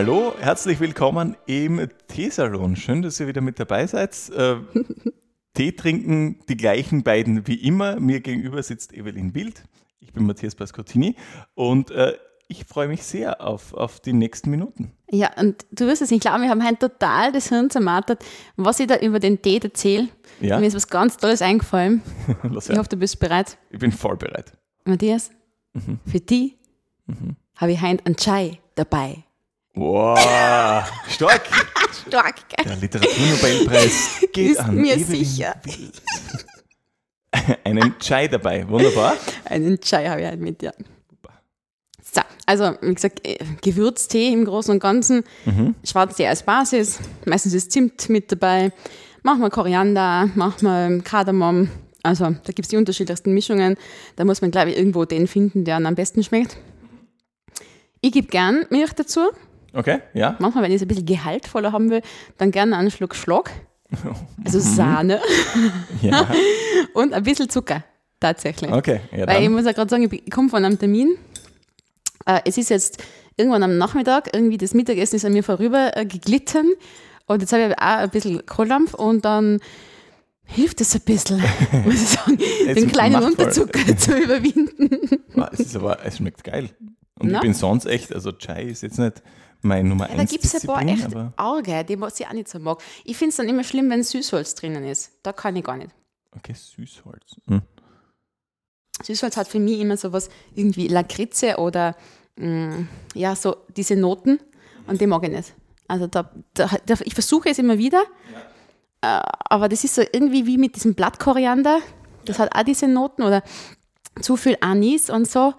Hallo, herzlich willkommen im Teesalon. Schön, dass ihr wieder mit dabei seid. Äh, Tee trinken die gleichen beiden wie immer. Mir gegenüber sitzt Evelyn Bild. Ich bin Matthias Pascottini und äh, ich freue mich sehr auf, auf die nächsten Minuten. Ja, und du wirst es nicht glauben, wir haben heute total das Hirn zermartert, was ich da über den Tee erzähle. Ja? Mir ist was ganz Tolles eingefallen. ich hoffe, du bist bereit. Ich bin voll bereit. Matthias, mhm. für die mhm. habe ich heute einen Chai dabei. Wow, stark. stark, gell? Der Literaturnobelpreis geht Ist an mir Evelyn sicher. Einen Chai dabei, wunderbar. Einen Chai habe ich halt mit, ja. So, also wie gesagt, äh, Gewürztee im Großen und Ganzen, mhm. Schwarztee als Basis, meistens ist Zimt mit dabei, machen wir Koriander, machen wir Kardamom, also da gibt es die unterschiedlichsten Mischungen, da muss man glaube ich irgendwo den finden, der am besten schmeckt. Ich gebe gern Milch dazu, Okay, ja. Manchmal, wenn ich es ein bisschen gehaltvoller haben will, dann gerne einen Schluck Schlag. Also mhm. Sahne. Ja. Und ein bisschen Zucker, tatsächlich. Okay, ja. Weil ich muss ja gerade sagen, ich komme von einem Termin. Äh, es ist jetzt irgendwann am Nachmittag, irgendwie das Mittagessen ist an mir vorüber äh, geglitten. Und jetzt habe ich auch ein bisschen Kohlampf und dann hilft es ein bisschen, muss ich sagen, den kleinen Unterzucker zu überwinden. Es, ist aber, es schmeckt geil. Und no? ich bin sonst echt, also Chai ist jetzt nicht mein Nummer ja, 1 Da gibt es ein paar echt Auge, die was ich auch nicht so mag. Ich finde es dann immer schlimm, wenn Süßholz drinnen ist. Da kann ich gar nicht. Okay, Süßholz. Hm. Süßholz hat für mich immer so was, irgendwie Lakritze oder mh, mm, ja, so diese Noten und die mag ich nicht. Also da, da, da ich versuche es immer wieder, ja. äh, aber das ist so irgendwie wie mit diesem Blattkoriander. Das ja. hat auch diese Noten oder zu viel Anis und so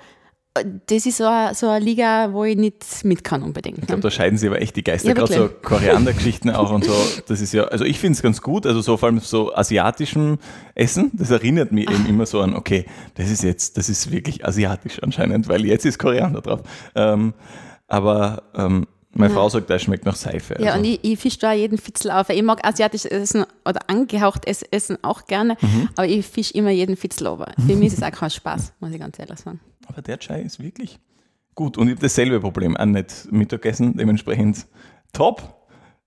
das ist so eine, so eine Liga, wo ich nicht mit kann unbedingt. Ich glaube, da scheiden sich aber echt die Geister, ja, gerade so Koriander-Geschichten auch und so. Das ist ja, also ich finde es ganz gut, also so vor allem so asiatischem Essen, das erinnert mich Ach. eben immer so an, okay, das ist jetzt, das ist wirklich asiatisch anscheinend, weil jetzt ist Koriander drauf. Ähm, aber ähm, meine ja. Frau sagt, das schmeckt nach Seife. Ja, also. und ich, ich fische da jeden Fitzel auf. Ich mag asiatisches Essen oder angehauchtes Essen auch gerne, mhm. aber ich fische immer jeden Fitzel over. Für mich ist es auch kein Spaß, muss ich ganz ehrlich sagen. Aber der Chai ist wirklich gut. Und ich habe dasselbe Problem, auch nicht Mittagessen, dementsprechend top.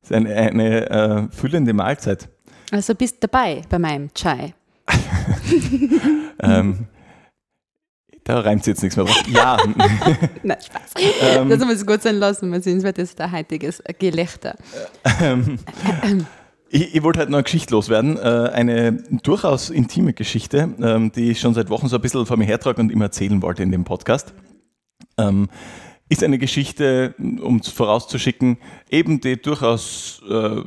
Das ist eine, eine äh, füllende Mahlzeit. Also bist dabei bei meinem Chai. ähm, da reimt jetzt nichts mehr drauf. Ja. Nein, Spaß. Ähm, das muss gut sein lassen, weil sonst wird das der heutiges Gelächter. Ähm, ich, ich, wollte halt noch eine Geschichte loswerden. Äh, eine durchaus intime Geschichte, ähm, die ich schon seit Wochen so ein bisschen vor mir hertrage und immer erzählen wollte in dem Podcast. Ähm, ist eine Geschichte, um es vorauszuschicken, eben die durchaus äh,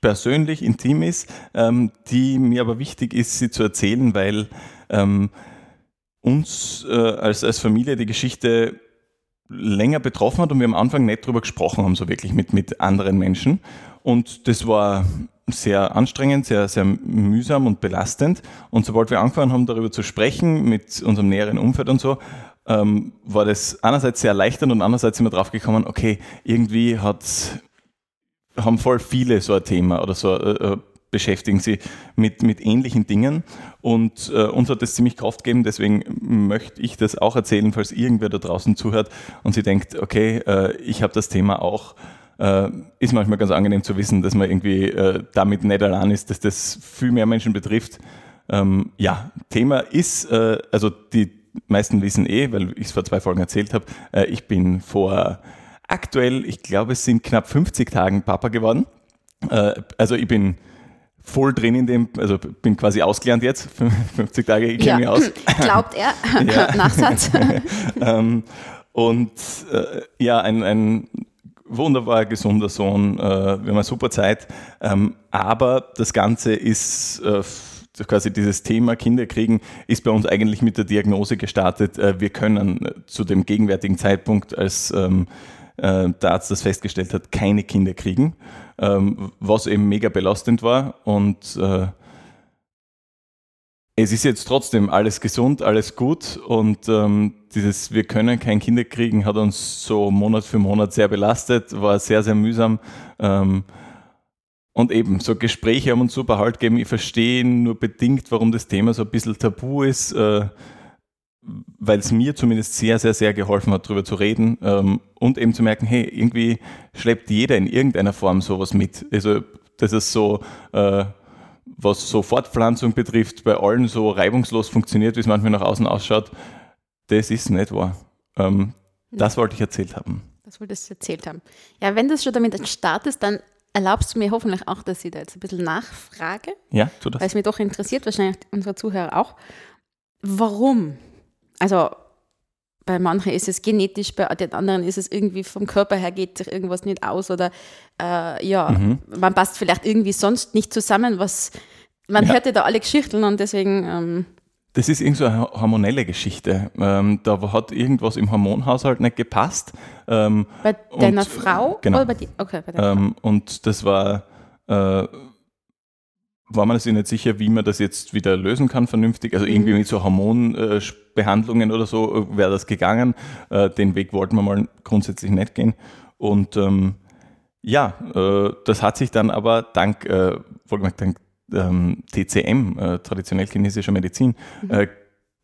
persönlich, intim ist, ähm, die mir aber wichtig ist, sie zu erzählen, weil uns äh, als, als Familie die Geschichte länger betroffen hat und wir am Anfang nicht drüber gesprochen haben, so wirklich mit, mit anderen Menschen. Und das war sehr anstrengend, sehr, sehr mühsam und belastend. Und sobald wir angefangen haben, darüber zu sprechen, mit unserem näheren Umfeld und so, ähm, war das einerseits sehr erleichternd und andererseits sind wir drauf gekommen, okay, irgendwie hat, haben voll viele so ein Thema oder so äh, äh beschäftigen sie mit, mit ähnlichen Dingen und äh, uns hat das ziemlich Kraft gegeben, deswegen möchte ich das auch erzählen, falls irgendwer da draußen zuhört und sie denkt, okay, äh, ich habe das Thema auch, äh, ist manchmal ganz angenehm zu wissen, dass man irgendwie äh, damit nicht allein ist, dass das viel mehr Menschen betrifft. Ähm, ja, Thema ist, äh, also die meisten wissen eh, weil ich es vor zwei Folgen erzählt habe, äh, ich bin vor aktuell, ich glaube es sind knapp 50 Tagen Papa geworden. also ich bin voll drin in dem, also bin quasi ausgelernt jetzt, 50 Tage, ich kenne ja. mich aus. Glaubt er, Nachsatz. ähm, und äh, ja, ein, ein wunderbar gesunder Sohn, äh, wir haben eine super Zeit, ähm, aber das Ganze ist äh, quasi dieses Thema Kinder kriegen ist bei uns eigentlich mit der Diagnose gestartet. Äh, wir können zu dem gegenwärtigen Zeitpunkt, als ähm, äh, der Arzt das festgestellt hat, keine Kinder kriegen, ähm, was eben mega belastend war und äh, es ist jetzt trotzdem alles gesund, alles gut und ähm, dieses Wir können kein Kinder kriegen hat uns so Monat für Monat sehr belastet, war sehr, sehr mühsam. Ähm, und eben, so Gespräche haben uns super Halt gegeben. Ich verstehe nur bedingt, warum das Thema so ein bisschen tabu ist, äh, weil es mir zumindest sehr, sehr, sehr geholfen hat, darüber zu reden ähm, und eben zu merken, hey, irgendwie schleppt jeder in irgendeiner Form sowas mit. Also das ist so, äh, was so Fortpflanzung betrifft, bei allen so reibungslos funktioniert, wie es manchmal nach außen ausschaut, das ist nicht wahr. Ähm, das wollte ich erzählt haben. Das wolltest du erzählt haben. Ja, wenn das schon damit startest, dann erlaubst du mir hoffentlich auch, dass ich da jetzt ein bisschen nachfrage. Ja, tu das. Weil es mich doch interessiert, wahrscheinlich unsere Zuhörer auch. Warum? Also bei manchen ist es genetisch, bei den anderen ist es irgendwie vom Körper her geht sich irgendwas nicht aus oder äh, ja, mhm. man passt vielleicht irgendwie sonst nicht zusammen, was man ja. hört ja da alle Geschichten und deswegen. Ähm, das ist irgendwie so eine hormonelle Geschichte. Ähm, da hat irgendwas im Hormonhaushalt nicht gepasst. Ähm, bei deiner und, Frau? Genau. Oder bei dir? Okay, bei deiner ähm, Frau. Und das war äh, war man sich nicht sicher, wie man das jetzt wieder lösen kann vernünftig. Also irgendwie mhm. mit so Hormonbehandlungen oder so äh, wäre das gegangen. Äh, den Weg wollten wir mal grundsätzlich nicht gehen. Und ähm, ja, äh, das hat sich dann aber dank, äh, dank ähm, TCM, äh, traditionell chinesischer Medizin, mhm. äh,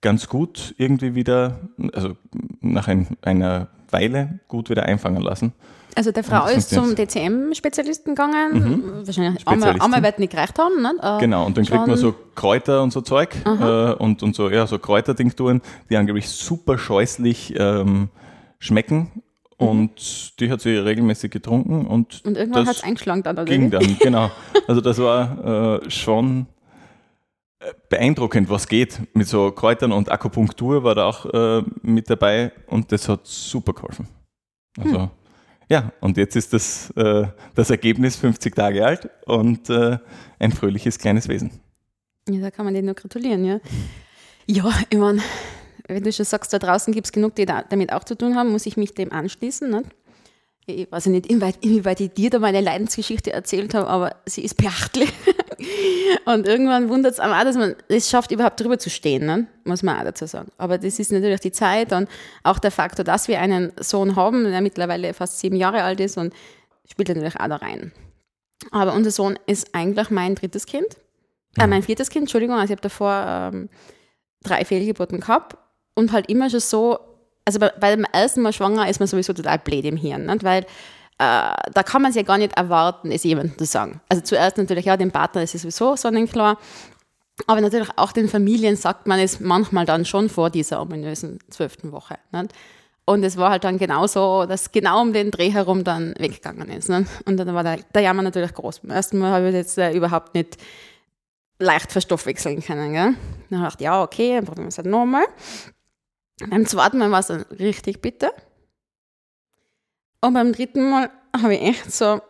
ganz gut irgendwie wieder, also nach ein, einer Weile gut wieder einfangen lassen. Also der Frau ist zum DCM-Spezialisten gegangen, mhm. wahrscheinlich einmal, wird nicht gereicht haben. Ne? Äh, genau, und dann kriegt man so Kräuter und so Zeug äh, und, und so, ja, so Kräutertinkturen, die angeblich super scheußlich ähm, schmecken. Mhm. Und die hat sie regelmäßig getrunken und, und irgendwann hat es eingeschlagen dann, oder? Ging dann, genau. Also das war äh, schon äh, beeindruckend, was geht. Mit so Kräutern und Akupunktur war da auch äh, mit dabei und das hat super geholfen. Also hm. Ja, und jetzt ist das, äh, das Ergebnis 50 Tage alt und äh, ein fröhliches kleines Wesen. Ja, da kann man denen nur gratulieren, ja. Ja, ich meine, wenn du schon sagst, da draußen gibt es genug, die da, damit auch zu tun haben, muss ich mich dem anschließen. Nicht? ich weiß nicht, inwieweit, inwieweit ich dir da meine Leidensgeschichte erzählt habe, aber sie ist beachtlich. Und irgendwann wundert es auch, dass man es schafft, überhaupt drüber zu stehen, ne? muss man auch dazu sagen. Aber das ist natürlich die Zeit und auch der Faktor, dass wir einen Sohn haben, der mittlerweile fast sieben Jahre alt ist und spielt natürlich auch da rein. Aber unser Sohn ist eigentlich mein drittes Kind, äh, mein viertes Kind, Entschuldigung, also ich habe davor ähm, drei Fehlgeburten gehabt und halt immer schon so also bei, bei, dem ersten Mal schwanger ist man sowieso total blöd im Hirn, nicht? weil da kann man es ja gar nicht erwarten, es jemandem zu sagen. Also zuerst natürlich, ja, dem Partner ist es sowieso sonnenklar, aber natürlich auch den Familien sagt man es manchmal dann schon vor dieser ominösen zwölften Woche. Nicht? Und es war halt dann genauso, dass genau um den Dreh herum dann weggegangen ist. Nicht? Und dann war der, der Jammer natürlich groß. Beim ersten Mal habe ich jetzt äh, überhaupt nicht leicht verstoffwechseln können. Gell? Dann habe ich gedacht, ja, okay, dann probieren wir es halt nochmal. Beim zweiten Mal war es dann richtig bitter. Und beim dritten Mal habe ich echt so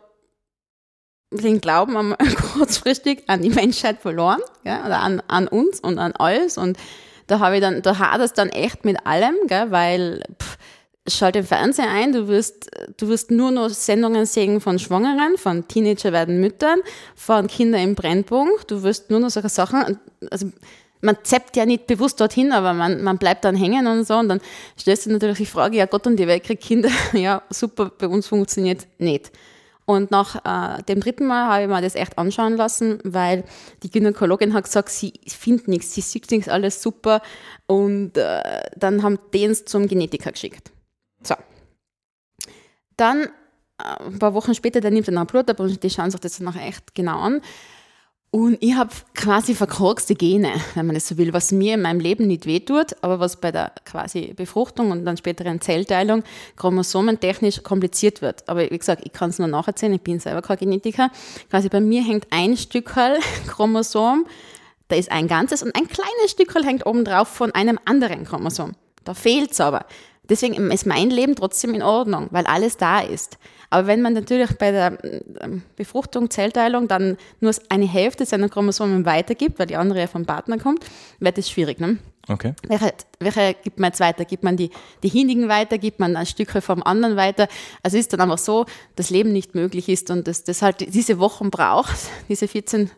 den Glauben am, kurzfristig an die Menschheit verloren, ja, oder an, an uns und an alles. Und da habe ich dann, da hat es dann echt mit allem, gell, weil pff, schalt den Fernseher ein, du wirst, du wirst nur noch Sendungen sehen von Schwangeren, von Teenager werden Müttern, von Kindern im Brennpunkt, du wirst nur noch solche Sachen, also man zappt ja nicht bewusst dorthin, aber man, man bleibt dann hängen und so. Und dann stellst du natürlich die Frage, ja Gott und die Welt kriegt Kinder. ja, super, bei uns funktioniert nicht. Und nach äh, dem dritten Mal habe ich mir das echt anschauen lassen, weil die Gynäkologin hat gesagt, sie findet nichts, sie sieht nichts, alles super. Und äh, dann haben die uns zum Genetiker geschickt. So. Dann, äh, ein paar Wochen später, der nimmt dann ein Blut ab und die schauen sich das dann auch echt genau an. Und ich habe quasi verkorkste Gene, wenn man es so will, was mir in meinem Leben nicht wehtut, aber was bei der quasi Befruchtung und dann späteren Zellteilung chromosomentechnisch kompliziert wird. Aber wie gesagt, ich kann es nur nacherzählen, ich bin selber kein Genetiker. Quasi bei mir hängt ein Stückchen Chromosom, da ist ein ganzes und ein kleines Stückchen hängt oben drauf von einem anderen Chromosom. Da fehlt es aber. Deswegen ist mein Leben trotzdem in Ordnung, weil alles da ist. Aber wenn man natürlich bei der ähm, Befruchtung, Zellteilung dann nur eine Hälfte seiner Chromosomen weitergibt, weil die andere ja vom Partner kommt, wird das schwierig. Ne? Okay. Welche, welche gibt man jetzt weiter? Gibt man die, die Hindigen weiter? Gibt man ein Stück vom anderen weiter? Also ist dann einfach so, dass Leben nicht möglich ist und dass das halt diese Wochen braucht, diese 14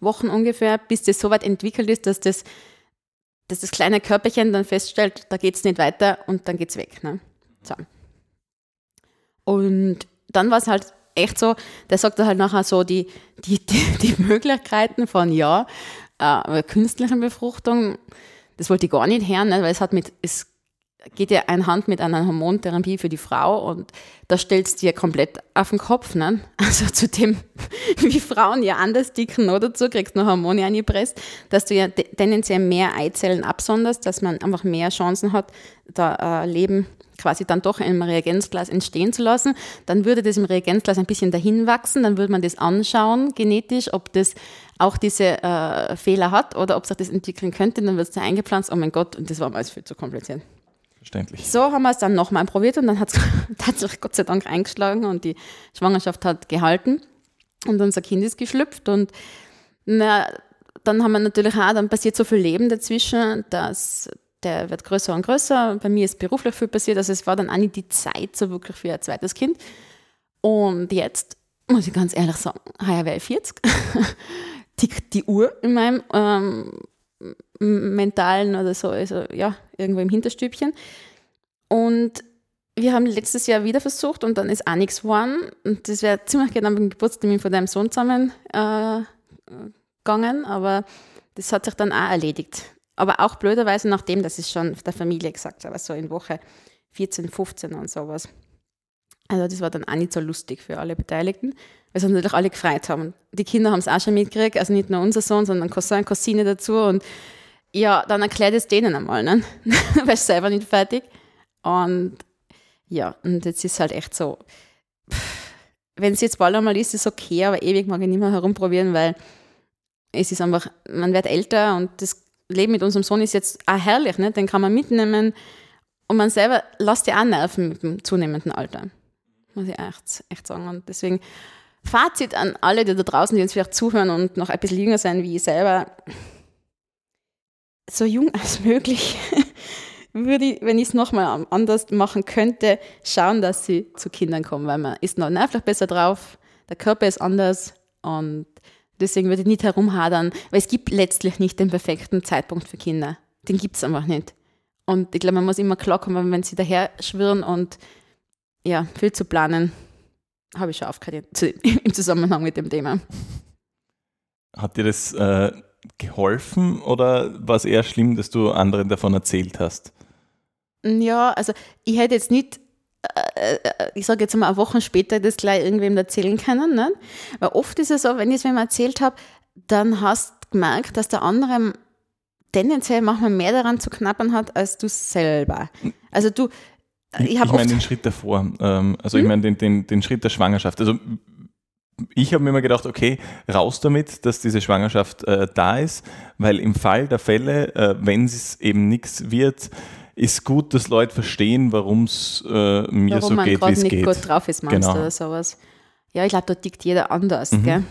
Wochen ungefähr, bis das so weit entwickelt ist, dass das dass das kleine Körperchen dann feststellt, da geht es nicht weiter und dann geht es weg. Ne? So. Und dann war es halt echt so, der sagte halt nachher so die, die, die, die Möglichkeiten von ja, äh, künstlicher Befruchtung, das wollte ich gar nicht hören, ne, weil es hat mit, es geht ja einhand mit einer Hormontherapie für die Frau und da stellst du dir komplett auf den Kopf. Ne? Also zu dem, wie Frauen ja anders dicken oder dazu kriegst du noch Hormone eingepresst, dass du ja tendenziell mehr Eizellen absonderst, dass man einfach mehr Chancen hat, da äh, Leben quasi dann doch im Reagenzglas entstehen zu lassen. Dann würde das im Reagenzglas ein bisschen dahin wachsen, dann würde man das anschauen genetisch, ob das auch diese äh, Fehler hat oder ob sich das entwickeln könnte, dann wird es da eingepflanzt. Oh mein Gott, und das war mal alles viel zu kompliziert. Verständlich. So haben wir es dann nochmal probiert und dann hat es tatsächlich Gott sei Dank eingeschlagen und die Schwangerschaft hat gehalten und unser Kind ist geschlüpft und na, dann haben wir natürlich auch, dann passiert so viel Leben dazwischen, dass der wird größer und größer. Bei mir ist beruflich viel passiert, also es war dann auch nicht die Zeit so wirklich für ein zweites Kind. Und jetzt muss ich ganz ehrlich sagen, heuer wäre ich 40, tickt die Uhr in meinem ähm, mentalen oder so, also ja, irgendwo im Hinterstübchen. Und wir haben letztes Jahr wieder versucht und dann ist auch nichts geworden. Und das wäre ziemlich genau beim Geburtstermin von deinem Sohn zusammen äh, aber das hat sich dann auch erledigt. Aber auch blöderweise nachdem, dass ich schon der Familie gesagt habe, so in Woche 14, 15 und sowas. Also das war dann auch nicht so lustig für alle Beteiligten, weil sich natürlich alle gefreut haben. Die Kinder haben es auch schon mitgekriegt, also nicht nur unser Sohn, sondern Cousin, Cousine dazu und ja, dann erklärt es denen einmal, ne? weil ich selber nicht fertig. Und ja, und jetzt ist halt echt so, wenn es jetzt bald einmal ist, ist es okay, aber ewig mag ich nicht mehr herumprobieren, weil es ist einfach, man wird älter und das Leben mit unserem Sohn ist jetzt auch herrlich, ne? den kann man mitnehmen und man selber lässt ja auch nerven mit dem zunehmenden Alter. Muss ich echt, echt sagen. Und deswegen Fazit an alle, die da draußen, die uns vielleicht zuhören und noch ein bisschen jünger sein wie ich selber so jung als möglich würde ich, wenn ich es nochmal anders machen könnte, schauen, dass sie zu Kindern kommen, weil man ist noch nervlich besser drauf, der Körper ist anders und deswegen würde ich nicht herumhadern, weil es gibt letztlich nicht den perfekten Zeitpunkt für Kinder. Den gibt es einfach nicht. Und ich glaube, man muss immer klarkommen, wenn sie daher schwirren und ja, viel zu planen, habe ich schon aufgehört im Zusammenhang mit dem Thema. Hat dir das äh, geholfen oder war es eher schlimm, dass du anderen davon erzählt hast? Ja, also ich hätte jetzt nicht, ich sage jetzt mal, eine Woche später das gleich irgendwem erzählen können. Ne? Weil oft ist es so, wenn ich es wem erzählt habe, dann hast du gemerkt, dass der andere tendenziell manchmal mehr daran zu knappern hat, als du selber. Also du, ich, ich meine den Schritt davor, ähm, also hm? ich meine den, den, den Schritt der Schwangerschaft. Also ich habe mir immer gedacht, okay, raus damit, dass diese Schwangerschaft äh, da ist, weil im Fall der Fälle, äh, wenn es eben nichts wird, ist gut, dass Leute verstehen, warum es äh, mir warum so geht, wie es geht. Warum man nicht gut drauf ist, meinst genau. du, oder sowas. Ja, ich glaube, da tickt jeder anders, mhm. gell?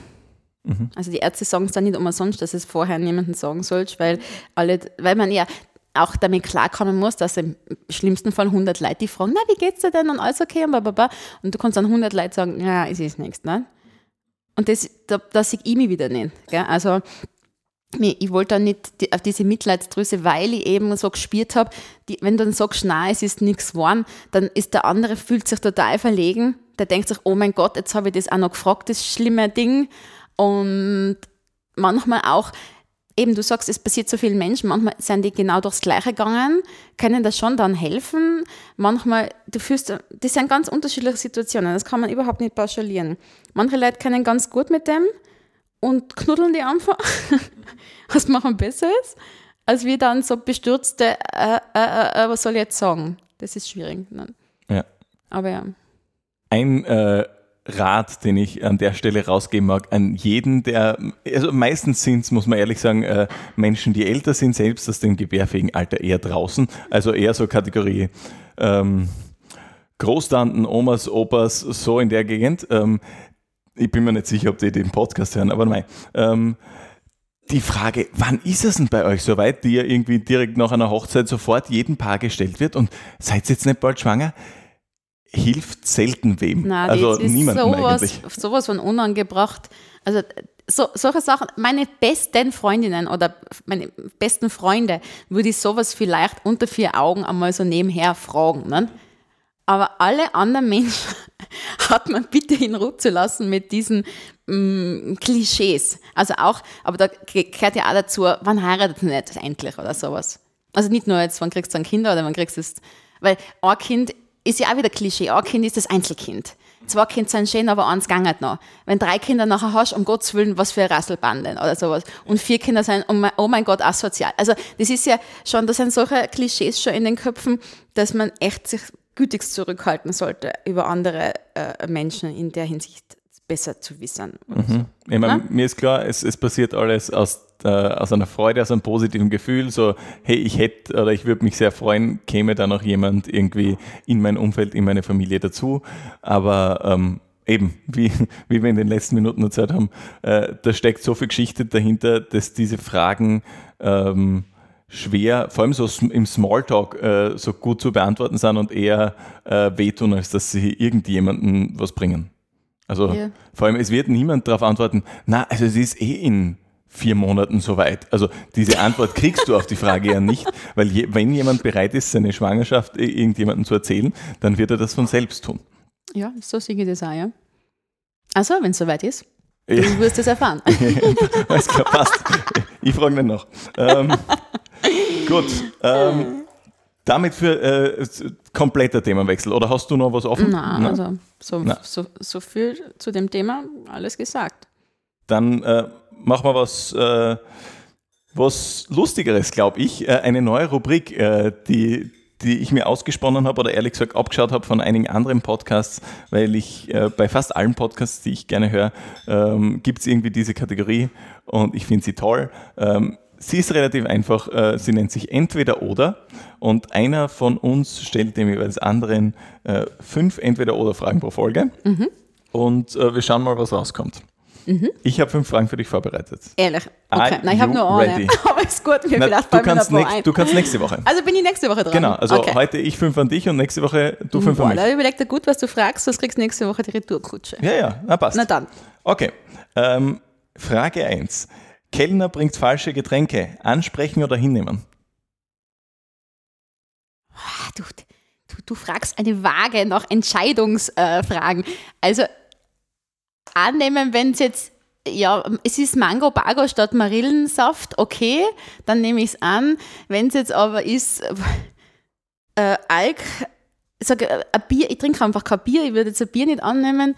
Mhm. Also die Ärzte sagen es dann nicht umsonst, dass es vorher niemandem sagen sollst, weil alle, weil man ja auch damit klarkommen muss, dass im schlimmsten Fall 100 Leute die fragen, na, wie geht's dir denn und alles okay und bla, und du kannst dann 100 Leute sagen, ja, es ist nichts, ne? Und das, da, da sehe ich mich wieder nicht. Gell? Also ich wollte dann nicht die, auf diese Mitleidsdrüse, weil ich eben so gespielt habe, wenn du dann sagst, nein, es ist nichts geworden, dann ist der andere, fühlt sich total verlegen, der denkt sich, oh mein Gott, jetzt habe ich das auch noch gefragt, das schlimme Ding. Und manchmal auch, eben du sagst, es passiert so vielen Menschen, manchmal sind die genau durchs Gleiche gegangen, können das schon dann helfen. Manchmal, du fühlst, das sind ganz unterschiedliche Situationen, das kann man überhaupt nicht pauschalieren. Manche Leute können ganz gut mit dem und knuddeln die einfach, was machen besser ist, als wir dann so bestürzte, äh, äh, äh, was soll ich jetzt sagen? Das ist schwierig. Ne? Ja. Aber ja. Ein äh, Rat, den ich an der Stelle rausgeben mag, an jeden, der, also meistens sind es, muss man ehrlich sagen, äh, Menschen, die älter sind, selbst aus dem gebärfähigen Alter eher draußen, also eher so Kategorie ähm, Großtanten, Omas, Opas, so in der Gegend. Ähm, ich bin mir nicht sicher, ob die den Podcast hören, aber nein. Ähm, die Frage, wann ist es denn bei euch soweit, die ja irgendwie direkt nach einer Hochzeit sofort jeden Paar gestellt wird und seid ihr jetzt nicht bald schwanger? hilft selten wem. Nein, also niemandem sowas, eigentlich. sowas von unangebracht. Also so, solche Sachen, meine besten Freundinnen oder meine besten Freunde würde ich sowas vielleicht unter vier Augen einmal so nebenher fragen. Ne? Aber alle anderen Menschen hat man bitte in Ruhe zu lassen mit diesen mm, Klischees. Also auch, aber da gehört ja auch dazu, wann heiratet man nicht endlich oder sowas. Also nicht nur jetzt, wann kriegst du ein Kind oder wann kriegst du es, weil ein Kind ist ja auch wieder Klischee. Ein Kind ist das Einzelkind. Zwei Kinder sind schön, aber eins gangert noch. Wenn drei Kinder nachher hast, um Gottes Willen, was für ein Rasselbanden oder sowas. Und vier Kinder sind, oh mein, oh mein Gott, asozial. Also, das ist ja schon, das sind solche Klischees schon in den Köpfen, dass man echt sich gütigst zurückhalten sollte, über andere äh, Menschen in der Hinsicht besser zu wissen. Mhm. Ich meine, mir ist klar, es, es passiert alles aus, äh, aus einer Freude, aus einem positiven Gefühl. So, hey, ich hätte oder ich würde mich sehr freuen, käme da noch jemand irgendwie in mein Umfeld, in meine Familie dazu. Aber ähm, eben, wie, wie wir in den letzten Minuten erzählt haben, äh, da steckt so viel Geschichte dahinter, dass diese Fragen ähm, schwer, vor allem so im Smalltalk, äh, so gut zu beantworten sind und eher äh, wehtun, als dass sie irgendjemandem was bringen. Also ja. vor allem, es wird niemand darauf antworten, na, also es ist eh in vier Monaten soweit. Also diese Antwort kriegst du auf die Frage ja nicht, weil je, wenn jemand bereit ist, seine Schwangerschaft irgendjemandem zu erzählen, dann wird er das von selbst tun. Ja, so sehe ich das auch, ja. Also, wenn es soweit ist, du ja. wirst es erfahren. Alles klar, passt. Ich frage nicht noch. Ähm, gut. Ähm, damit für äh, kompletter Themenwechsel. Oder hast du noch was offen? Nein, Nein? also so, Nein. So, so viel zu dem Thema, alles gesagt. Dann äh, machen wir was, äh, was Lustigeres, glaube ich. Äh, eine neue Rubrik, äh, die, die ich mir ausgesponnen habe oder ehrlich gesagt abgeschaut habe von einigen anderen Podcasts, weil ich äh, bei fast allen Podcasts, die ich gerne höre, ähm, gibt es irgendwie diese Kategorie und ich finde sie toll. Ähm, Sie ist relativ einfach. Äh, sie nennt sich Entweder oder. Und einer von uns stellt dem jeweils anderen äh, fünf Entweder-oder-Fragen pro Folge. Mhm. Und äh, wir schauen mal, was rauskommt. Mhm. Ich habe fünf Fragen für dich vorbereitet. Ehrlich? Okay. Nein, ich habe nur eine. Ready? Aber ist gut, mir Na, vielleicht du, kannst nächst, du kannst nächste Woche. Also bin ich nächste Woche dran? Genau, also okay. heute ich fünf an dich und nächste Woche du fünf Boah, an mich. Da überleg dir gut, was du fragst, sonst kriegst du nächste Woche die Retourkutsche. Ja, ja, na passt. Na dann. Okay, ähm, Frage 1. Kellner bringt falsche Getränke. Ansprechen oder hinnehmen? Ah, du, du, du fragst eine Waage nach Entscheidungsfragen. Äh, also annehmen, wenn es jetzt, ja, es ist Mango Bago statt Marillensaft, okay, dann nehme ich es an. Wenn es jetzt aber ist äh, Alk, sag, äh, ein Bier, ich trinke einfach kein Bier, ich würde jetzt ein Bier nicht annehmen.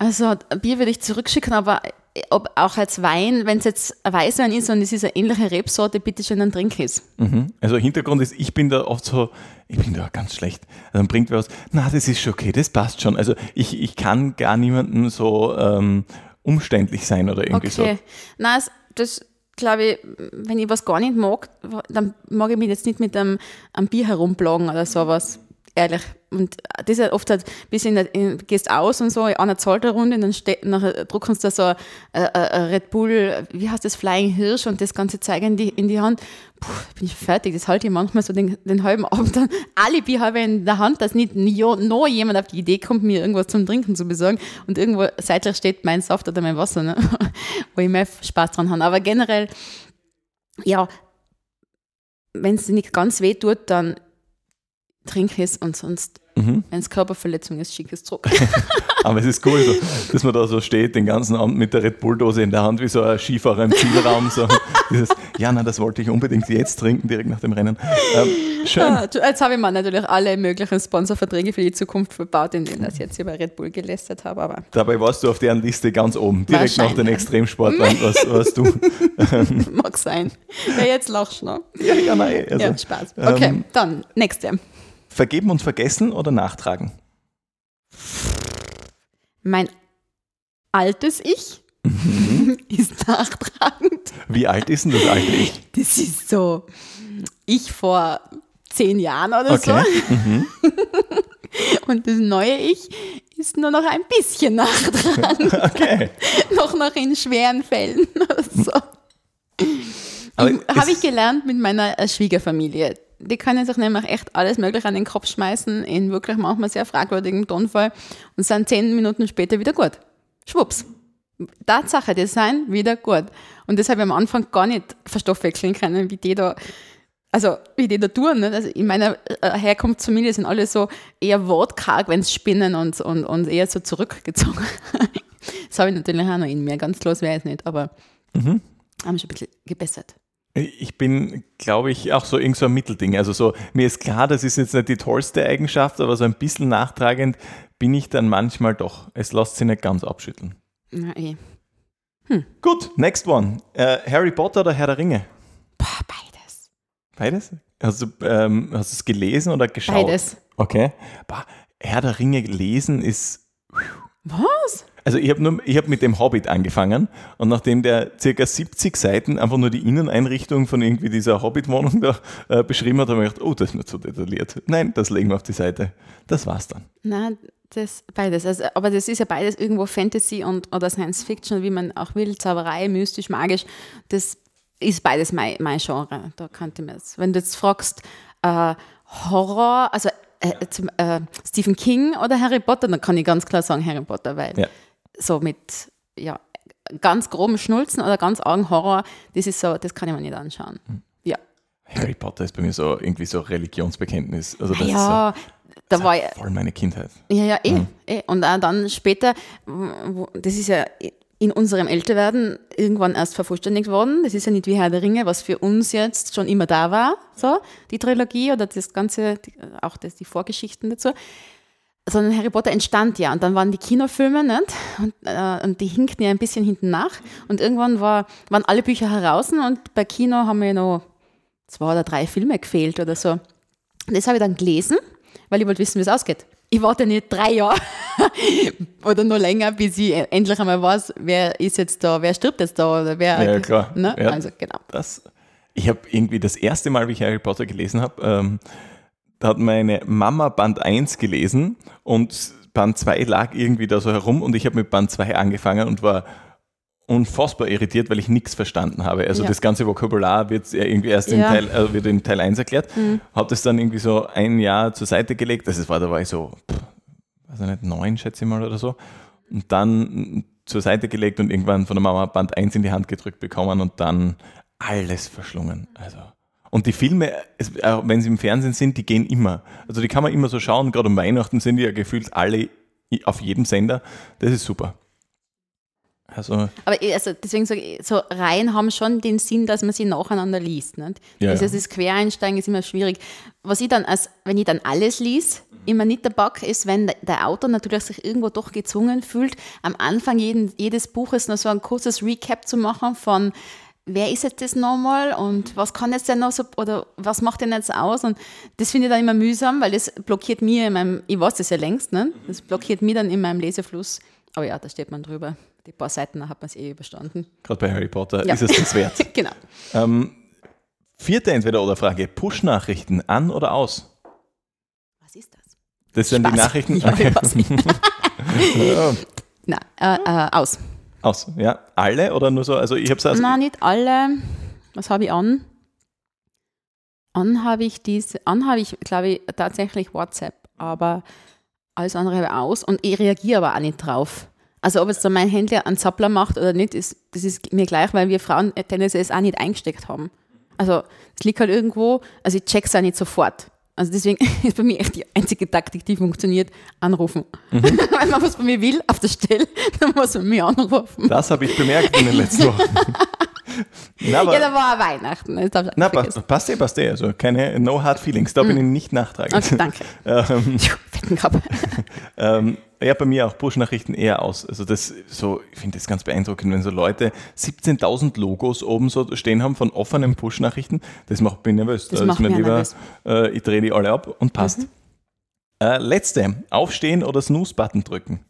Also Bier würde ich zurückschicken, aber ob auch als Wein, wenn es jetzt ein Weißwein ist und es ist eine ähnliche Rebsorte, bitte schön dann trink es. Mhm. Also Hintergrund ist, ich bin da oft so, ich bin da ganz schlecht. Also dann bringt wer was, na, das ist schon okay, das passt schon. Also ich, ich kann gar niemanden so ähm, umständlich sein oder irgendwie okay. so. Nein, das glaube ich, wenn ich was gar nicht mag, dann mag ich mich jetzt nicht mit einem, einem Bier herumplagen oder sowas ehrlich. Und das ist halt oft halt, in, der, in, gehst aus und so, einer zahlt eine Runde und dann steht, nachher drucken sie da so ein, ein Red Bull, wie heißt das, Flying Hirsch und das ganze Zeug in die, in die Hand. Puh, bin ich fertig. Das halte ich manchmal so den, den halben Abend dann. Alibi habe in der Hand, dass nicht noch jemand auf die Idee kommt, mir irgendwas zum Trinken zu besorgen und irgendwo seitlich steht mein Saft oder mein Wasser, ne? wo ich mehr Spaß dran habe. Aber generell, ja, wenn es nicht ganz weh tut, dann trink es und sonst, mhm. wenn es Körperverletzung ist, schick es zurück. Aber es ist cool, so, dass man da so steht, den ganzen Abend mit der Red Bull-Dose in der Hand, wie so ein Skifahrer im Zielraum. So dieses, ja, na, das wollte ich unbedingt jetzt trinken, direkt nach dem Rennen. Ähm, schön. Ja, ah, jetzt habe ich mir natürlich alle möglichen Sponsorverträge für die Zukunft verbaut, in denen ich jetzt über Red Bull gelästert habe. Aber Dabei warst du auf deren Liste ganz oben, direkt nach den Extremsportlern, was, was du. Mag sein. Ja, jetzt lachst du noch. Ja, ja, nein. Also, ja, Spaß. Okay, ähm, dann, nächste. Vergeben und vergessen oder nachtragen? Mein altes Ich ist nachtragend. Wie alt ist denn das alte Ich? Das ist so ich vor zehn Jahren oder Okay. so. Und das neue Ich ist nur noch ein bisschen nachtragend. Okay. noch noch in schweren Fällen oder so. Habe ich gelernt mit meiner äh, Schwiegerfamilie. Die können sich nämlich echt alles Mögliche an den Kopf schmeißen, in wirklich manchmal sehr fragwürdigen Tonfall und sind zehn Minuten später wieder gut. Schwupps. Tatsache, die sind wieder gut. Und das habe ich am Anfang gar nicht verstoffwechseln können, wie die da, also wie die da tun. Nicht? Also in meiner äh, Herkunftsfamilie sind alle so eher wortkarg, wenn sie spinnen und, und, und eher so zurückgezogen. das habe ich natürlich auch noch in mir. Ganz los wäre es nicht, aber haben schon ein bisschen gebessert. Ich bin, glaube ich, auch so irgend so ein Mittelding. Also so, mir ist klar, das ist jetzt nicht die tollste Eigenschaft, aber so ein bisschen nachtragend bin ich dann manchmal doch. Es lässt sich nicht ganz abschütteln. Na eh. Gut, next one. Äh, Harry Potter oder Herr der Ringe? Boah, beides. Beides? Hast du, ähm, hast du es gelesen oder geschaut? Beides. Okay. Bah, Herr der Ringe lesen ist. Was? Also ich habe hab mit dem Hobbit angefangen und nachdem der circa 70 Seiten einfach nur die Inneneinrichtung von irgendwie dieser Hobbit-Wohnung da äh, beschrieben hat, habe ich gedacht, oh, das ist mir zu detailliert. Nein, das legen wir auf die Seite. Das war's dann. Nein, das beides. Also, aber das ist ja beides irgendwo Fantasy und oder Science Fiction, wie man auch will, Zauberei, mystisch, magisch. Das ist beides mein, mein Genre. Da könnte man es. Wenn du jetzt fragst, äh, Horror, also äh, zum, äh, Stephen King oder Harry Potter, dann kann ich ganz klar sagen Harry Potter, weil Ja. So mit ja, ganz groben Schnulzen oder ganz argen Horror, das ist so, das kann ich mir nicht anschauen. Ja. Wo Potter ist bei mir so irgendwie so Religionsbekenntnis. Also das Ja, da ist war so ich, voll meine Kindheit. Ja, ja, eh. eh. Und auch dann später, das ist ja in unserem Älterwerden irgendwann erst vervollständigt worden. Das ist ja nicht wie Herr der Ringe, was für uns jetzt schon immer da war, so, die Trilogie oder das Ganze, auch das, die Vorgeschichten dazu. Sondern Harry Potter entstand ja und dann waren die Kinofilme nicht? Und, äh, und die hinkten ja ein bisschen hinten nach. Und irgendwann war, waren alle Bücher heraus und bei Kino haben mir noch zwei oder drei Filme gefehlt oder so. Und das habe ich dann gelesen, weil ich wollte wissen, wie es ausgeht. Ich warte nicht drei Jahre oder nur länger, bis ich endlich einmal weiß, wer ist jetzt da, wer stirbt jetzt da oder wer. Ja, klar. Ne? Ja. Also genau. Das, ich habe irgendwie das erste Mal, wie ich Harry Potter gelesen habe, ähm, da hat meine Mama Band 1 gelesen und Band 2 lag irgendwie da so herum und ich habe mit Band 2 angefangen und war unfassbar irritiert, weil ich nichts verstanden habe. Also Ja. das ganze Vokabular wird ja irgendwie erst in Ja. Teil, äh, wird in Teil 1 erklärt. Habe das dann irgendwie so ein Jahr zur Seite gelegt. Das war, da war ich so, pff, weiß ich nicht, neun, schätze ich mal oder so. Und dann zur Seite gelegt und irgendwann von der Mama Band 1 in die Hand gedrückt bekommen und dann alles verschlungen. Also. Und die Filme, auch wenn sie im Fernsehen sind, die gehen immer. Also die kann man immer so schauen. Gerade um Weihnachten sind die ja gefühlt alle auf jedem Sender. Das ist super. Also, Aber also deswegen sage ich, so Reihen haben schon den Sinn, dass man sie nacheinander liest. Nicht? Ja, also ja. das Quereinsteigen ist immer schwierig. Was ich dann, als, wenn ich dann alles lies, immer nicht der Back ist, wenn der- der Autor natürlich sich irgendwo doch gezwungen fühlt, am Anfang jeden, jedes Buches noch so ein kurzes Recap zu machen von wer ist jetzt das nochmal und was kann jetzt denn noch so oder was macht denn jetzt aus und das finde ich dann immer mühsam, weil das blockiert mir in meinem, ich weiß das ja längst, ne? das blockiert mir dann in meinem Lesefluss. Aber ja, da steht man drüber. Die paar Seiten hat man es eh überstanden. gerade bei Harry Potter Ja. ist es das wert. genau. ähm, vierte Entweder-Oder-Frage. Push-Nachrichten an oder aus? Was ist das? Das sind die Spaß. Nachrichten. Ja, ich weiß nicht. Ja, Na, äh, äh, aus. Aus. Ja, alle oder nur so? Also ich habe es also, Nein, nicht alle. Was habe ich an? An habe ich diese, an habe ich, glaube ich, tatsächlich WhatsApp, aber alles andere habe ich aus und ich reagiere aber auch nicht drauf. Also ob jetzt da mein Händler einen Zappler macht oder nicht, ist, das ist mir gleich, weil wir Frauen tendenziell es auch nicht eingesteckt haben. Also es liegt halt irgendwo, also ich check's auch nicht sofort. Also deswegen ist bei mir echt die einzige Taktik, die funktioniert, anrufen. Wenn man was von mir will, auf der Stelle, dann muss man mich anrufen. das habe ich bemerkt in den letzten Wochen. Na, aber, Ja, da war Weihnachten. Ich na, nicht vergessen. passt, passt eh, passt eh. Also keine No Hard Feelings. Da bin ich nicht nachtragend. Okay, danke. Ähm, ähm, ja, bei mir auch Push-Nachrichten eher aus. Also das so, ich finde das ganz beeindruckend, wenn so Leute 17.000 Logos oben so stehen haben von offenen Push-Nachrichten. Das macht mich nervös. Das da macht ist mir lieber, äh, ich drehe die alle ab und passt. Äh, letzte, aufstehen oder Snooze-Button drücken.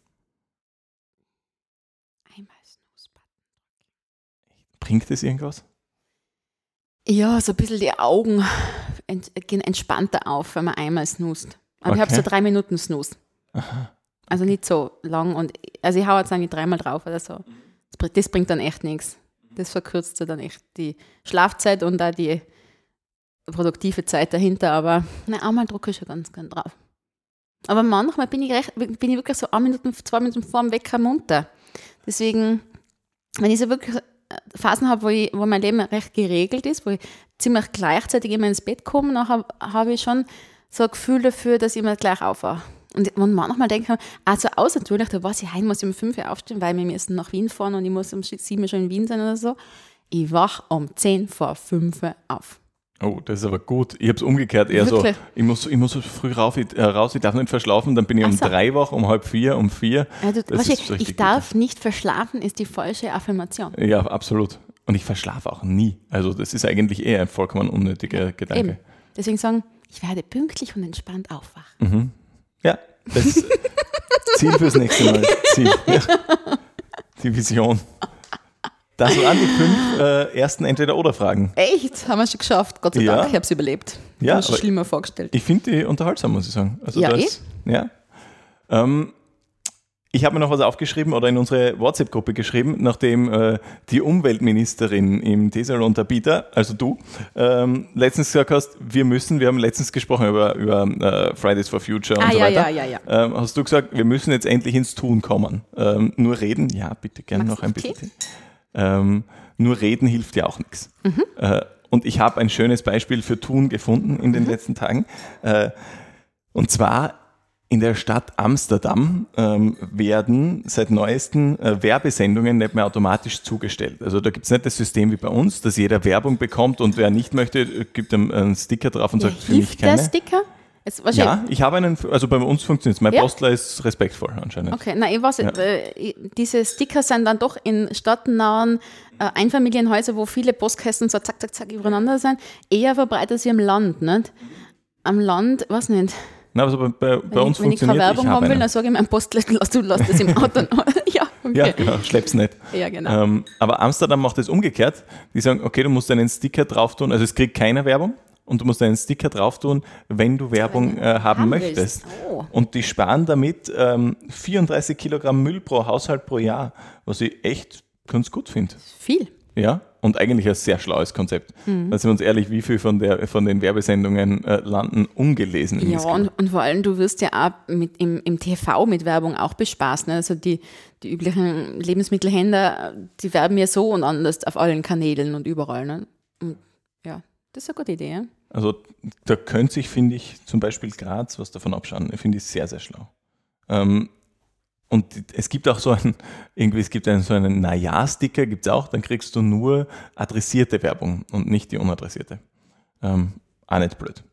Bringt es irgendwas? Ja, so ein bisschen die Augen gehen entspannter auf, wenn man einmal snoost. Aber ich habe Okay. so drei Minuten Snooze. Also nicht so lang und also ich hau jetzt nicht dreimal drauf oder so. Das, das bringt dann echt nichts. Das verkürzt so dann echt die Schlafzeit und auch die produktive Zeit dahinter, aber na, einmal drücke ich schon ganz gern drauf. Aber manchmal bin ich, recht, bin ich wirklich so eine Minute, zwei Minuten vor dem Wecker munter. Deswegen, wenn ich so wirklich Phasen habe, wo, ich, wo mein Leben recht geregelt ist, wo ich ziemlich gleichzeitig immer ins Bett komme, nachher habe ich schon so ein Gefühl dafür, dass ich immer gleich aufwache. Und, und manchmal mir, also außertürlich, da weiß ich, heute muss ich um 5 Uhr aufstehen, weil wir müssen nach Wien fahren und ich muss um 7 Uhr schon in Wien sein oder so. Ich wach um 10 vor 5 Uhr auf. Oh, das ist aber gut. Ich habe es umgekehrt eher Wirklich? so, ich muss, ich muss so früh rauf, ich, äh, raus, ich darf nicht verschlafen, dann bin ich um so. drei wach, um halb vier, um vier. Also, Das ist ich darf nicht verschlafen, ist die falsche Affirmation. Ja, absolut. Und ich verschlafe auch nie. Also das ist eigentlich eher ein vollkommen unnötiger Gedanke. Eben. Deswegen sagen, ich werde pünktlich und entspannt aufwachen. Ja, das Ziel fürs nächste Mal. Ziel. Ja. Die Vision. Das waren die fünf äh, ersten Entweder-Oder-Fragen. Echt? Haben wir schon geschafft. Gott sei Ja. Dank, ich habe es überlebt. Ich Ja, habe mir schon schlimmer vorgestellt. Ich finde die unterhaltsam, muss ich sagen. Also Ja, das, ja. Ähm, ich habe mir noch was aufgeschrieben oder in unsere WhatsApp-Gruppe geschrieben, nachdem äh, die Umweltministerin im Tesalon Tabita, also du, ähm, letztens gesagt hast, wir müssen, wir haben letztens gesprochen über, über äh, Fridays for Future und Ah, so ja, weiter. ja, ja, ja. Ähm, hast du gesagt, wir müssen jetzt endlich ins Tun kommen. Ähm, nur reden, ja, bitte gerne noch ein bisschen. Tee. Ähm, nur reden hilft ja auch nichts. Mhm. Äh, und ich habe ein schönes Beispiel für Tun gefunden in Mhm. den letzten Tagen. Äh, und zwar in der Stadt Amsterdam ähm, werden seit neuesten äh, Werbesendungen nicht mehr automatisch zugestellt. Also da gibt es nicht das System wie bei uns, dass jeder Werbung bekommt und wer nicht möchte, äh, gibt einem einen Sticker drauf und Ja, sagt, für mich hilft der keine. Sticker? Weißt Ja, ich habe einen, also bei uns funktioniert es. Mein Ja? Postler ist respektvoll anscheinend. Okay, nein, ich weiß nicht, äh, diese Sticker sind dann doch in stadtnahen äh, Einfamilienhäusern, wo viele Postkästen so zack, zack, zack übereinander sind, eher verbreitet als im Land, nicht? Am Land, weiß nicht. Na, also bei, bei, bei Wenn, uns ich, wenn ich funktioniert keine Werbung ich habe haben will, dann sage ich meinem Postler, lass du lass das im Auto. ja, okay. Ja, genau, schlepp's nicht. Ja, genau. Ähm, aber Amsterdam macht es umgekehrt. Die sagen, okay, du musst einen Sticker drauf tun, also es kriegt keine Werbung und du musst einen Sticker drauf tun, wenn du Werbung äh, haben haben möchtest. Oh. Und die sparen damit ähm, 34 Kilogramm Müll pro Haushalt pro Jahr, was ich echt ganz gut finde. Viel. Ja, und eigentlich ein sehr schlaues Konzept. Mhm. Da sind wir uns ehrlich, wie viel von, der, von den Werbesendungen äh, landen ungelesen Ja, und, und vor allem, du wirst ja auch mit, im, im TV mit Werbung auch bespaßt. Ne? Also die, die üblichen Lebensmittelhändler, die werben ja so und anders auf allen Kanälen und überall. Ne? Und das ist eine gute Idee. Also da könnte sich, finde ich, zum Beispiel Graz was davon abschauen. Ich finde ich sehr, sehr schlau. Ähm, und es gibt auch so einen, irgendwie, es gibt einen, so einen Naja-Sticker, gibt es auch, dann kriegst du nur adressierte Werbung und nicht die unadressierte. Ähm, auch nicht blöd.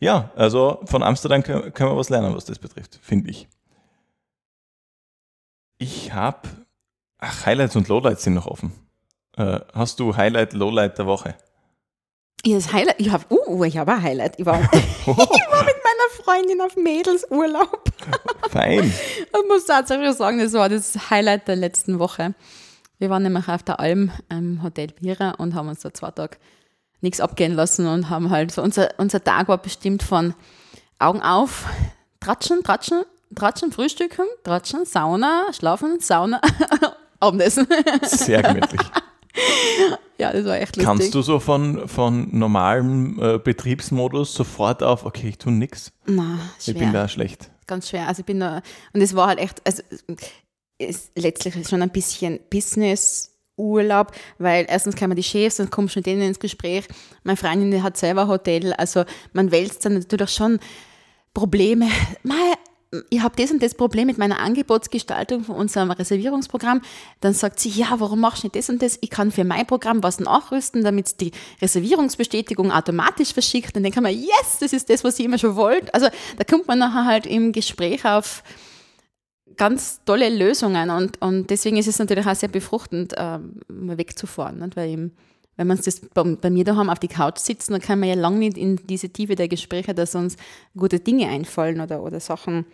Ja, also von Amsterdam können, können wir was lernen, was das betrifft, finde ich. Ich habe, ach, Highlights und Lowlights sind noch offen. Äh, hast du Highlight, Lowlight der Woche? Ja, das Highlight, ich habe, uh, ich habe ein Highlight. Ich war, ich war mit meiner Freundin auf Mädelsurlaub. Fein. Ich muss tatsächlich sagen, das war das Highlight der letzten Woche. Wir waren nämlich auf der Alm im Hotel Vira und haben uns da zwei Tage nichts abgehen lassen und haben halt so, unser, unser Tag war bestimmt von Augen auf, Tratschen, Tratschen, Tratschen, Frühstücken, Tratschen, Sauna, Schlafen, Sauna, Abendessen. Sehr gemütlich. Ja, das war echt lustig. Kannst du so von, von normalem äh, Betriebsmodus sofort auf, okay, ich tue nichts? Na, Ich schwer. bin da schlecht. ganz schwer. Also ich bin da, und es war halt echt, also ist letztlich schon ein bisschen Business-Urlaub, weil erstens kann man die Chefs, dann kommst du mit denen ins Gespräch. Meine Freundin hat selber Hotel, also man wälzt dann natürlich schon Probleme. Mei, ich habe das und das Problem mit meiner Angebotsgestaltung von unserem Reservierungsprogramm. Dann sagt sie, ja, warum machst du nicht das und das? Ich kann für mein Programm was nachrüsten, damit die Reservierungsbestätigung automatisch verschickt. Und dann kann man, yes, das ist das, was ich immer schon wollte. Also da kommt man nachher halt im Gespräch auf ganz tolle Lösungen und, und deswegen ist es natürlich auch sehr befruchtend, ähm, mal wegzufahren. Nicht? Weil eben, wenn man das bei, bei mir daheim auf die Couch sitzen, dann kann man ja lange nicht in diese Tiefe der Gespräche, dass uns gute Dinge einfallen oder, oder Sachen,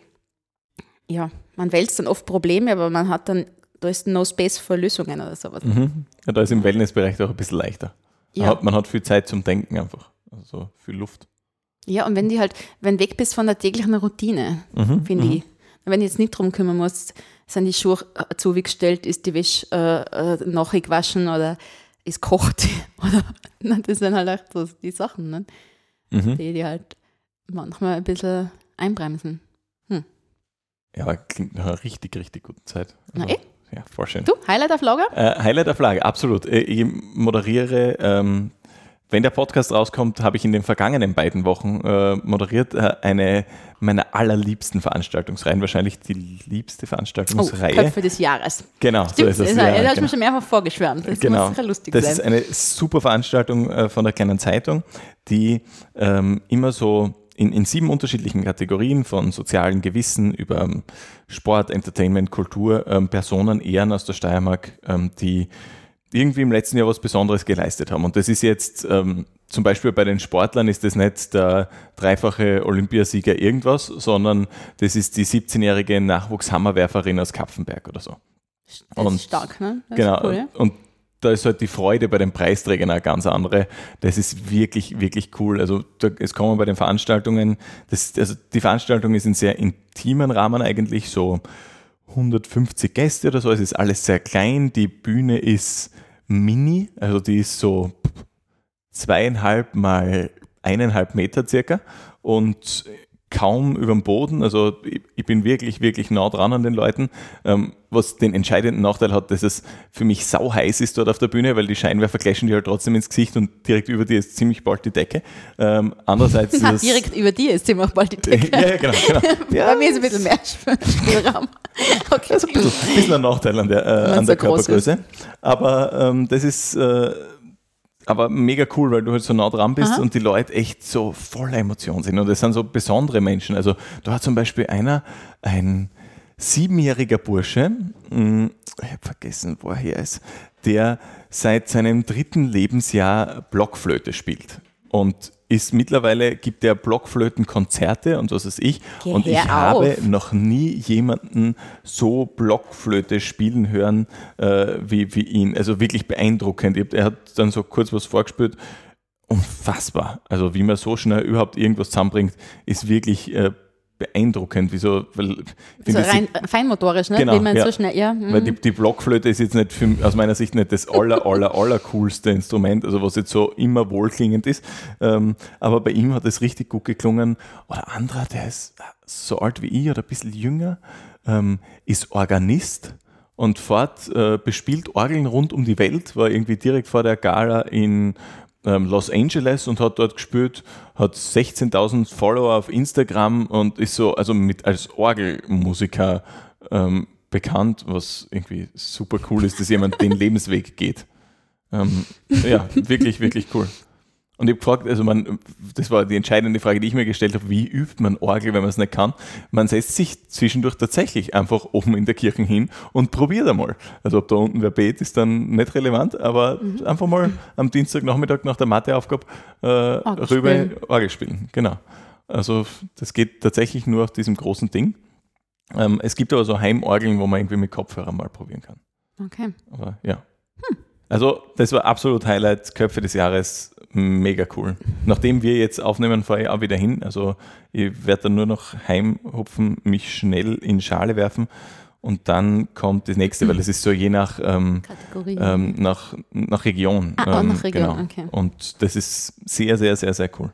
ja, man wälzt dann oft Probleme, aber man hat dann da ist no space für Lösungen oder sowas. Mhm. Ja, da ist im Wellnessbereich auch ein bisschen leichter. Man, Ja. hat, man hat viel Zeit zum Denken einfach. Also viel Luft. Ja, und wenn die halt, wenn du weg bist von der täglichen Routine, Mhm. finde ich. Wenn du jetzt nicht drum kümmern musst, sind die Schuhe äh, zugestellt, ist die Wäsche äh, äh, nachher gewaschen oder ist kocht oder das sind halt echt so die Sachen, ne? Mhm. die die halt manchmal ein bisschen einbremsen. Ja, aber klingt nach einer richtig, richtig guten Zeit. Na eh. Ja, voll schön. Du, Highlight auf Lager? Äh, Highlight der Flagge, absolut. Äh, Ich moderiere, ähm, wenn der Podcast rauskommt, habe ich in den vergangenen beiden Wochen äh, moderiert äh, eine meiner allerliebsten Veranstaltungsreihen, wahrscheinlich die liebste Oh, Veranstaltungsreihe. Köpfe des Jahres. genau, so Stimmt, ist es. das, ja, das hast du genau. mir schon mehrfach vorgeschwärmt. Das Genau. muss sicher lustig Das sein. ist eine super Veranstaltung äh, von der kleinen Zeitung, die ähm, immer so in, in sieben unterschiedlichen Kategorien von sozialen Gewissen über ähm, Sport, Entertainment, Kultur ähm, Personen ehren aus der Steiermark, ähm, die irgendwie im letzten Jahr was Besonderes geleistet haben. Und das ist jetzt ähm, zum Beispiel bei den Sportlern ist das nicht der dreifache Olympiasieger irgendwas, sondern das ist die 17-jährige Nachwuchshammerwerferin aus Kapfenberg oder so. das und- ist stark, ne? Das genau. Cool, ja? Und da ist halt die Freude bei den Preisträgern eine ganz andere. Das ist wirklich, wirklich cool. Also da, es kommen bei den Veranstaltungen, das, also die Veranstaltung ist in sehr intimen Rahmen eigentlich, so 150 Gäste oder so. Es ist alles sehr klein. Die Bühne ist mini, also die ist so zweieinhalb mal eineinhalb Meter circa und kaum über dem Boden. Also ich, ich bin wirklich, wirklich nah dran an den Leuten, ähm, was den entscheidenden Nachteil hat, dass es für mich sau heiß ist dort auf der Bühne, weil die Scheinwerfer flashen dir halt trotzdem ins Gesicht und direkt über dir ist ziemlich bald die Decke. Ähm, andererseits es... direkt über dir ist immer bald die Decke. ja, ja, genau. genau. Ja, Bei mir ist ein bisschen mehr Spielraum. Okay. Das ist ein bisschen, ein bisschen ein Nachteil an der, äh, an so der groß Körpergröße. Aber ähm, das ist äh, aber mega cool, weil du halt so nah dran bist Aha. und die Leute echt so voller Emotion sind. Und das sind so besondere Menschen. Also da war zum Beispiel einer, ein siebenjähriger Bursche, mh, ich habe vergessen, wo er ist, der seit seinem dritten Lebensjahr Blockflöte spielt. Und ist mittlerweile, gibt er Blockflötenkonzerte und was weiß ich. Geh und ich hör habe auf. noch nie jemanden so Blockflöte spielen hören äh, wie, wie ihn. Also wirklich beeindruckend. Er hat dann so kurz was vorgespielt. Unfassbar. Also wie man so schnell überhaupt irgendwas zusammenbringt, ist wirklich äh, beeindruckend. Wieso? Weil, So finde, das rein feinmotorisch, ne? Genau, Wie man ja. so schnell, ja. mhm. weil die, die Blockflöte ist jetzt nicht für, aus meiner Sicht nicht das aller, aller, aller coolste Instrument, also was jetzt so immer wohlklingend ist. Ähm, aber bei ihm hat es richtig gut geklungen. Oder anderer, der ist so alt wie ich oder ein bisschen jünger, ähm, ist Organist und fort äh, bespielt Orgeln rund um die Welt, war irgendwie direkt vor der Gala in Los Angeles und hat dort gespielt, hat 16.000 Follower auf Instagram und ist so, also mit als Orgelmusiker ähm, bekannt, was irgendwie super cool ist, dass jemand den Lebensweg geht. Ähm, ja, wirklich, wirklich cool. Und ich habe gefragt, also man, das war die entscheidende Frage, die ich mir gestellt habe, wie übt man Orgel, wenn man es nicht kann? Man setzt sich zwischendurch tatsächlich einfach oben in der Kirche hin und probiert einmal. Also ob da unten wer betet, ist dann nicht relevant, aber einfach mal am Dienstagnachmittag nach der Matheaufgabe äh, rüber spielen. Orgel spielen. Genau. Also das geht tatsächlich nur auf diesem großen Ding. Ähm, es gibt aber so Heimorgeln, wo man irgendwie mit Kopfhörern mal probieren kann. Okay. Aber ja. Also, das war absolut Highlight, Köpfe des Jahres, mega cool. Nachdem wir jetzt aufnehmen, fahre ich auch wieder hin. Also, ich werde dann nur noch heimhupfen, mich schnell in Schale werfen und dann kommt das nächste, weil es ist so je nach, ähm, Kategorie. ähm, nach, nach Region. Ah, auch ähm, nach Region, genau. okay. Und das ist sehr, sehr, sehr, sehr cool.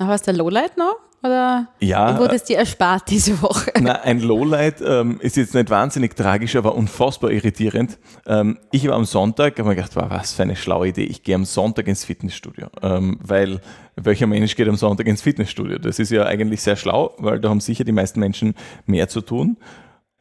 Aber hast du Lowlight noch? Oder Ja, wurde es dir erspart diese Woche? Na, ein Lowlight ähm, ist jetzt nicht wahnsinnig tragisch, aber unfassbar irritierend. Ähm, ich war am Sonntag, habe mir gedacht, wow, was für eine schlaue Idee. Ich gehe am Sonntag ins Fitnessstudio, ähm, weil welcher Mensch geht am Sonntag ins Fitnessstudio? Das ist ja eigentlich sehr schlau, weil da haben sicher die meisten Menschen mehr zu tun.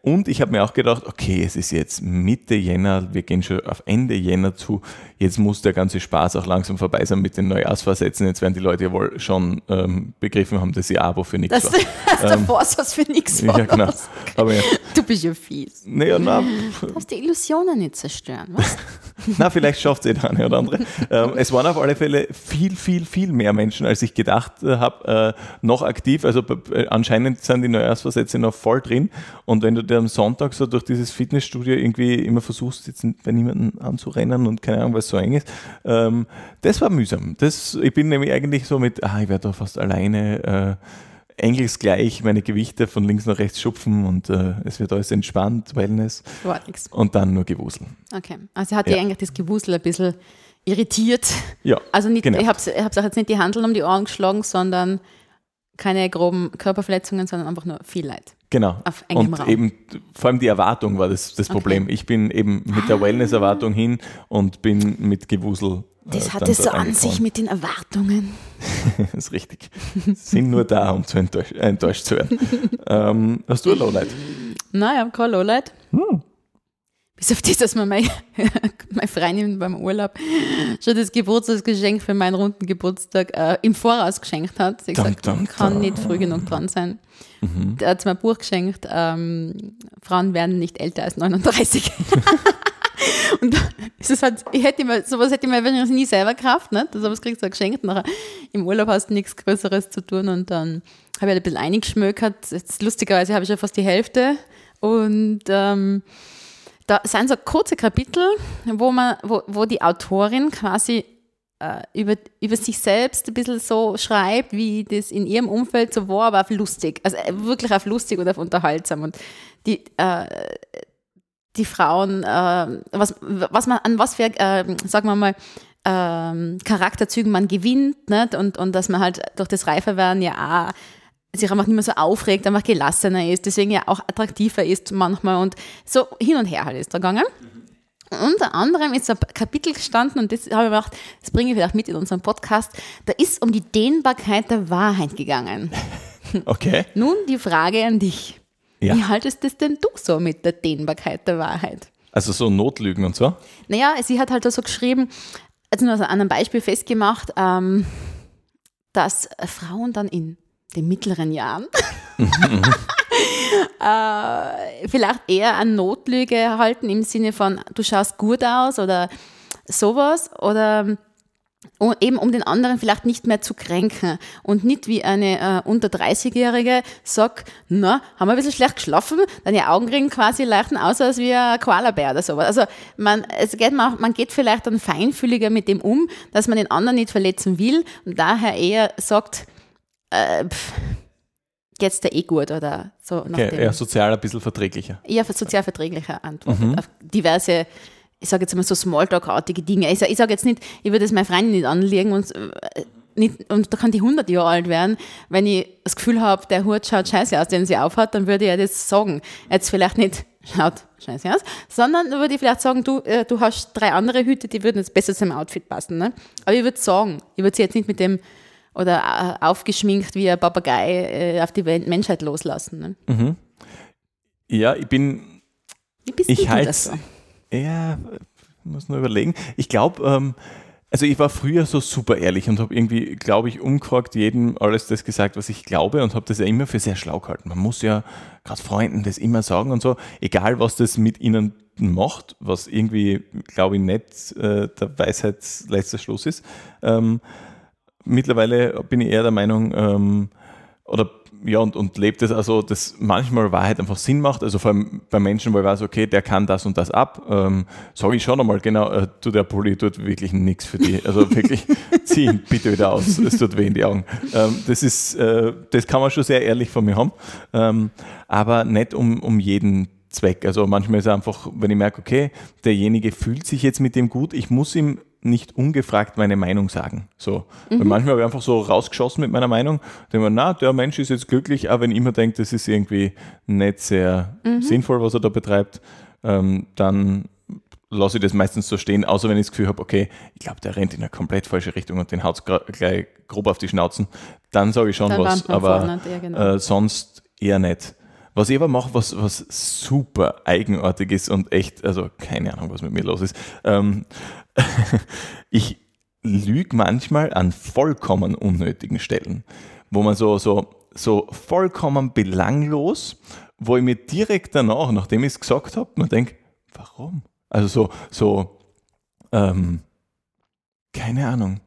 Und ich habe mir auch gedacht, okay, es ist jetzt Mitte Jänner, wir gehen schon auf Ende Jänner zu, jetzt muss der ganze Spaß auch langsam vorbei sein mit den Neujahrsvorsätzen. Jetzt werden die Leute ja wohl schon ähm, begriffen haben, dass ihr Abo für nichts Das war. hast du Vorsatz für nichts Ja, genau. Aber ja, Du bist ja fies. naja, na, Du darfst die Illusionen nicht zerstören. Was? na, vielleicht schafft es eh der eine oder andere. Ähm, es waren auf alle Fälle viel, viel, viel mehr Menschen, als ich gedacht habe, äh, noch aktiv. Also äh, anscheinend sind die Neujahrsvorsätze noch voll drin. Und wenn du du am Sonntag so durch dieses Fitnessstudio irgendwie immer versuchst, jetzt bei niemandem anzurennen und keine Ahnung, was so eng ist. Ähm, das war mühsam. Das, ich bin nämlich eigentlich so mit, ah, ich werde da fast alleine. Äh, engelsgleich meine Gewichte von links nach rechts schupfen und äh, es wird alles entspannt, Wellness. War nix. Und dann nur Gewusel. Okay. Also hat ja. eigentlich das Gewusel ein bisschen irritiert. Ja. Also nicht, genau. ich habe es auch jetzt nicht die Handeln um die Ohren geschlagen, sondern keine groben Körperverletzungen, sondern einfach nur viel Leid. Genau. Auf engem und Raum. eben vor allem die Erwartung war das, das Problem. Okay. Ich bin eben mit der Wellness-Erwartung hin und bin mit Gewusel. Äh, das hat es so an sich mit den Erwartungen. das ist richtig. Sind nur da, um zu enttäuscht, enttäuscht zu werden. ähm, hast du ein Lowlight? Nein, ich habe kein Lowlight. Hm. Bis auf das, dass mir meine, meine Freundin beim Urlaub schon das Geburtstagsgeschenk für meinen runden Geburtstag äh, im Voraus geschenkt hat. Sie hat gesagt, dum, dum, kann nicht früh genug dran sein. Mhm. Der hat mir ein Buch geschenkt, ähm, Frauen werden nicht älter als 39. und es halt, ich hätte immer, sowas hätte ich mir wahrscheinlich nie selber gekauft, ne? Das, das kriegst du geschenkt. Nachher im Urlaub hast du nichts Größeres zu tun und dann habe ich halt ein bisschen eingeschmökert. Jetzt, lustigerweise habe ich ja fast die Hälfte und ähm, da sind so kurze Kapitel, wo, man, wo, wo die Autorin quasi äh, über, über sich selbst ein bisschen so schreibt, wie das in ihrem Umfeld so war, aber auf lustig. Also äh, wirklich auf lustig oder auf unterhaltsam. Und die, äh, die Frauen, äh, was, was man, an was für, äh, sagen wir mal, ähm, Charakterzügen man gewinnt nicht? Und, und dass man halt durch das Reiferwerden ja auch sich einfach nicht mehr so aufregt, einfach gelassener ist, deswegen ja auch attraktiver ist manchmal und so hin und her halt ist da gegangen. Unter anderem ist ein Kapitel gestanden und das habe ich gedacht, das bringe ich vielleicht mit in unseren Podcast. Da ist um die Dehnbarkeit der Wahrheit gegangen. Okay. Nun die Frage an dich. Ja. Wie haltest das denn du so mit der Dehnbarkeit der Wahrheit? Also so Notlügen und so? Naja, sie hat halt so geschrieben, also nur an einem Beispiel festgemacht, ähm, dass Frauen dann in den mittleren Jahren. Äh, vielleicht eher an Notlüge halten im Sinne von, du schaust gut aus oder sowas oder um, eben um den anderen vielleicht nicht mehr zu kränken. Und nicht wie eine äh, unter 30-Jährige sagt, na, haben wir ein bisschen schlecht geschlafen, deine Augenringe quasi leichten aus als wie ein Koalabär oder sowas. Also man, es geht, man, man geht vielleicht dann feinfühliger mit dem um, dass man den anderen nicht verletzen will und daher eher sagt, äh, geht's dir eh gut oder so. Okay, eher sozial ein bisschen verträglicher. Eher sozial verträglicher Antwort mhm. auf diverse, ich sage jetzt mal so Smalltalk-artige Dinge. Ich sage sag jetzt nicht, ich würde es meiner Freundin nicht anlegen und äh, nicht, und da kann die 100 Jahre alt werden, wenn ich das Gefühl habe, der Hut schaut scheiße aus, den sie aufhat, dann würde ich ja das sagen. Jetzt vielleicht nicht schaut scheiße aus, sondern würde ich vielleicht sagen, du, äh, du hast drei andere Hüte, die würden jetzt besser zu dem Outfit passen. Ne? Aber ich würde sagen, ich würde sie jetzt nicht mit dem oder äh, aufgeschminkt wie ein Papagei äh, auf die Menschheit loslassen. Ne? Mhm. Ja, ich bin. Wie bist ich halt, das so? Ja, muss nur überlegen. Ich glaube, ähm, also ich war früher so super ehrlich und habe irgendwie, glaube ich, umgefragt jedem alles das gesagt, was ich glaube und habe das ja immer für sehr schlau gehalten. Man muss ja gerade Freunden das immer sagen und so, egal was das mit ihnen macht, was irgendwie, glaube ich, nicht äh, der Weisheit letzter Schluss ist. Ähm, mittlerweile bin ich eher der Meinung, ähm, oder ja, und, und lebt es also, dass manchmal Wahrheit einfach Sinn macht. Also vor allem bei Menschen, wo ich weiß, okay, der kann das und das ab, ähm, sage ich schon einmal, genau, äh, du, der Pulli tut wirklich nichts für dich. Also wirklich, zieh ihn bitte wieder aus, es tut weh in die Augen. Ähm, das ist, äh, das kann man schon sehr ehrlich von mir haben, ähm, aber nicht um, um jeden Zweck. Also manchmal ist es einfach, wenn ich merke, okay, derjenige fühlt sich jetzt mit dem gut, ich muss ihm nicht ungefragt meine Meinung sagen. So. Mhm. Weil manchmal habe ich einfach so rausgeschossen mit meiner Meinung, denke mir, na, der Mensch ist jetzt glücklich, aber wenn ich immer denke, das ist irgendwie nicht sehr mhm. sinnvoll, was er da betreibt, ähm, dann lasse ich das meistens so stehen, außer wenn ich das Gefühl habe, okay, ich glaube, der rennt in eine komplett falsche Richtung und den haut es gleich grob auf die Schnauzen, dann sage ich schon dann was, aber ja, genau. äh, sonst eher nicht. Was ich aber mache, was, was super eigenartig ist und echt, also keine Ahnung, was mit mir los ist, ähm, ich lüge manchmal an vollkommen unnötigen Stellen, wo man so, so, so vollkommen belanglos, wo ich mir direkt danach, nachdem ich es gesagt habe, man denkt, warum? Also so, so, ähm, keine Ahnung.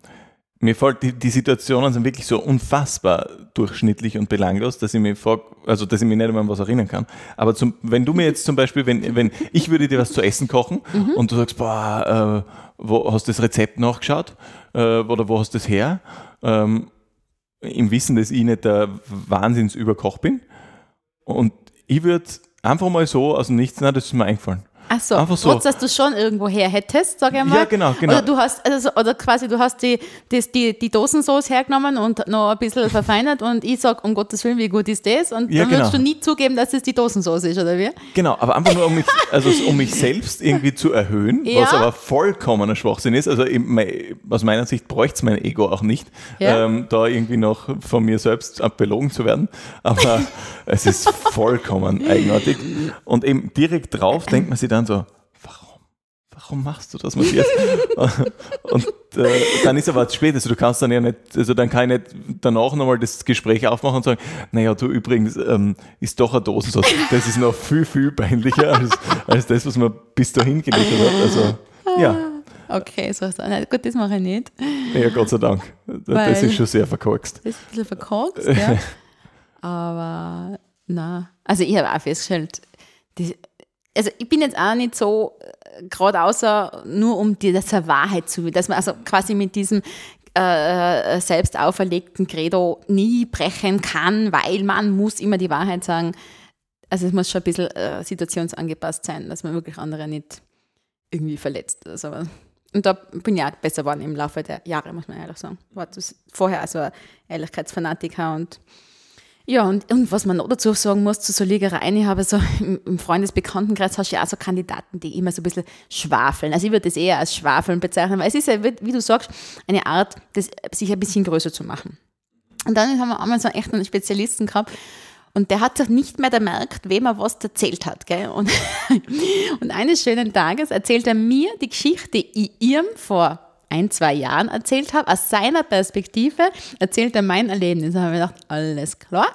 Mir fällt die, die Situationen sind wirklich so unfassbar durchschnittlich und belanglos, dass ich mir frag, also dass ich mich nicht mehr an was erinnern kann. Aber zum, wenn du mir jetzt zum Beispiel, wenn, wenn ich würde dir was zu essen kochen mhm. und du sagst, boah, äh, wo hast du das Rezept nachgeschaut äh, oder wo hast du das her? Ähm, Im Wissen, dass ich nicht der Wahnsinnsüberkoch bin. Und ich würde einfach mal so aus dem Nichts, na, das ist mir eingefallen. Ach so, Einfach so. trotz dass du schon irgendwo her hättest, sag ich mal. Ja, genau, genau. Oder du hast, also, oder quasi du hast die, die, die, die Dosensauce hergenommen und noch ein bisschen verfeinert und ich sag, um Gottes Willen, wie gut ist das? Und ja, dann genau. würdest du nie zugeben, dass es die Dosensauce ist, oder wie? Genau, aber einfach nur, um mich, also um mich selbst irgendwie zu erhöhen, ja. was aber vollkommener Schwachsinn ist. Also aus meiner Sicht bräuchte es mein Ego auch nicht, ja. ähm, da irgendwie noch von mir selbst belogen zu werden. Aber es ist vollkommen eigenartig. Und eben direkt drauf denkt man sich dann so, warum? Warum machst du das, Matthias? und äh, dann ist aber zu spät. Also du kannst dann ja nicht, also dann kann ich nicht danach nochmal das Gespräch aufmachen und sagen, naja, du übrigens ähm, ist doch eine Dosensauce. Das ist noch viel, viel peinlicher als, als das, was man bis dahin geliefert hat. Also, ja. Okay, so ist das. Gut, das mache ich nicht. Ja, Gott sei Dank. Weil das ist schon sehr verkorkst. Das ist ein bisschen verkorkst, ja. Aber na, also ich habe auch festgestellt, die, also ich bin jetzt auch nicht so äh, gerade außer nur um die, das Wahrheit zu, dass man also quasi mit diesem äh, selbst auferlegten Credo nie brechen kann, weil man muss immer die Wahrheit sagen. Also es muss schon ein bisschen äh, situationsangepasst sein, dass man wirklich andere nicht irgendwie verletzt. Also, und da bin ich auch besser geworden im Laufe der Jahre, muss man ehrlich sagen. War vorher also Ehrlichkeitsfanatiker und ja, und, und was man noch dazu sagen muss zu so Liegereien, ich habe so im Freundesbekanntenkreis hast du ja auch so Kandidaten, die immer so ein bisschen schwafeln. Also ich würde das eher als Schwafeln bezeichnen, weil es ist ja, wie du sagst, eine Art, das, sich ein bisschen größer zu machen. Und dann haben wir einmal so einen Spezialisten gehabt, und der hat sich nicht mehr gemerkt, wem er was erzählt hat. Gell? Und, und eines schönen Tages erzählt er mir die Geschichte, ich ihm vor ein, zwei Jahren erzählt habe. Aus seiner Perspektive erzählt er mein Erlebnis. Da habe ich gedacht, alles klar.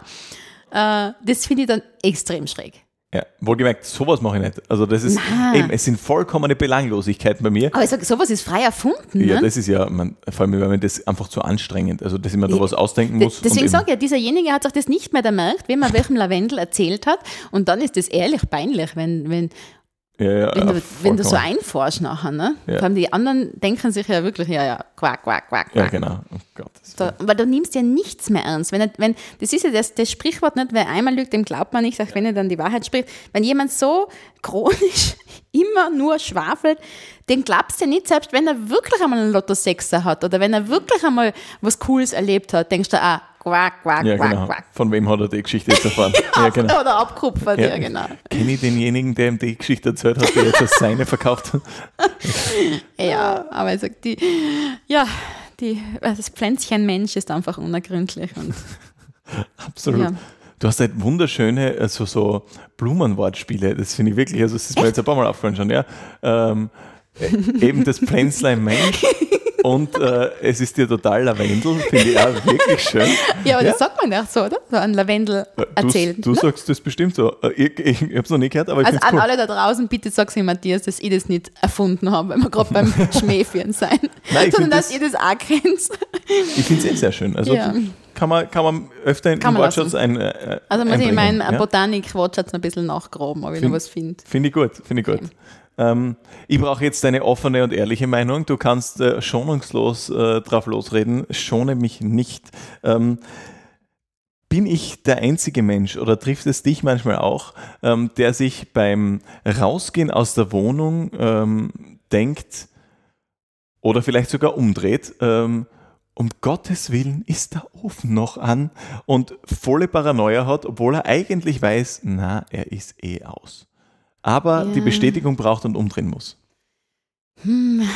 Äh, das finde ich dann extrem schräg. Ja, wohlgemerkt, sowas mache ich nicht. Also das ist Nein. eben, es sind vollkommene Belanglosigkeiten bei mir. Aber ich sage, sowas ist frei erfunden. Ja, ne? das ist ja, man, vor allem, wenn man das einfach zu anstrengend, also dass ich mir da was ausdenken muss. Deswegen sage ich ja, dieserjenige hat sich das nicht mehr gemerkt, wenn man welchem Lavendel erzählt hat. Und dann ist das ehrlich peinlich, wenn, wenn ja, ja, wenn, du, wenn du so einforschst nachher, ne? Ja. Vor allem die anderen denken sich ja wirklich, ja, ja, quack, quack, quack, quack. Ja, genau. Oh Gott, da, weil du nimmst ja nichts mehr ernst. Wenn, wenn, das ist ja das, das Sprichwort nicht, wer einmal lügt, dem glaubt man nicht, auch wenn er dann die Wahrheit spricht. Wenn jemand so chronisch immer nur schwafelt, den glaubst du ja nicht, selbst wenn er wirklich einmal einen Lotto Sechser hat oder wenn er wirklich einmal was Cooles erlebt hat, denkst du, ah, quack, quack, ja, quack, genau. quack. Von wem hat er die Geschichte jetzt erfahren? ja, genau. Oder abkupfert, ja, ja genau. Kenne ich denjenigen, der ihm die Geschichte erzählt hat, der jetzt als seine verkauft hat? ja, aber er sagt, die, ja, die, das Pflänzchen Mensch ist einfach unergründlich. Und, Absolut. Ja. Du hast halt wunderschöne, also so Blumenwortspiele, das finde ich wirklich, also das ist mir jetzt ein paar Mal aufgefallen schon, ja. Ähm, äh, eben das Pflänzlein Mensch und äh, es ist dir total Lavendel, finde ich auch wirklich schön. Ja, aber ja? das sagt man ja so, oder? So ein Lavendel erzählen. Du, du ne? sagst das bestimmt so. Äh, ich, ich, ich habe es noch nie gehört, aber ich Also an cool. alle da draußen, bitte sag sie Matthias, dass ich das nicht erfunden habe, wenn wir gerade beim Schmähführen sein. Nein, Sondern dass das, ihr das auch kennt. Ich finde es eh sehr schön. Also ja. kann, man, kann man öfter in, den Wortschatz ein. Äh, also muss ich in meinen ja? Botanik-Wortschatz ein bisschen nachgraben, ob ich find, noch was finde. Finde ich gut, finde ich gut. Ähm, ich brauche jetzt deine offene und ehrliche Meinung. Du kannst äh, schonungslos äh, drauf losreden. Schone mich nicht. Ähm, bin ich der einzige Mensch oder trifft es dich manchmal auch, ähm, der sich beim Rausgehen aus der Wohnung ähm, denkt oder vielleicht sogar umdreht, ähm, um Gottes Willen ist der Ofen noch an und volle Paranoia hat, obwohl er eigentlich weiß, na, er ist eh aus aber ja. die Bestätigung braucht und umdrehen muss. Hm.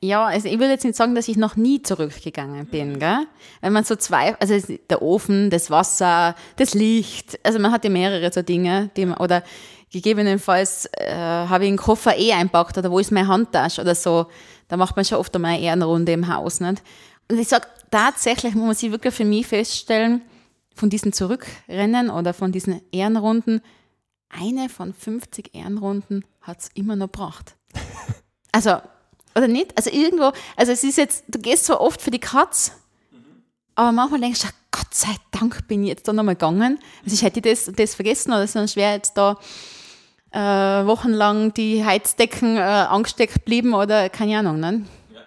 Ja, also ich würde jetzt nicht sagen, dass ich noch nie zurückgegangen bin, gell? Wenn man so zwei, also der Ofen, das Wasser, das Licht, also man hat ja mehrere so Dinge, die man, oder gegebenenfalls äh, habe ich einen Koffer eh einpackt oder wo ist meine Handtasche oder so, da macht man schon oft einmal eine Ehrenrunde im Haus, nicht? Und ich sage, tatsächlich muss man sich wirklich für mich feststellen, von diesen Zurückrennen oder von diesen Ehrenrunden, eine von 50 Ehrenrunden hat es immer noch gebracht. Also, Oder nicht? Also irgendwo, also es ist jetzt, du gehst zwar oft für die Katz, aber manchmal denkst du, Gott sei Dank bin ich jetzt da nochmal gegangen. Also ich hätte das, das vergessen oder sonst wäre jetzt da äh, wochenlang die Heizdecken äh, angesteckt blieben oder keine Ahnung. Ne? Ja.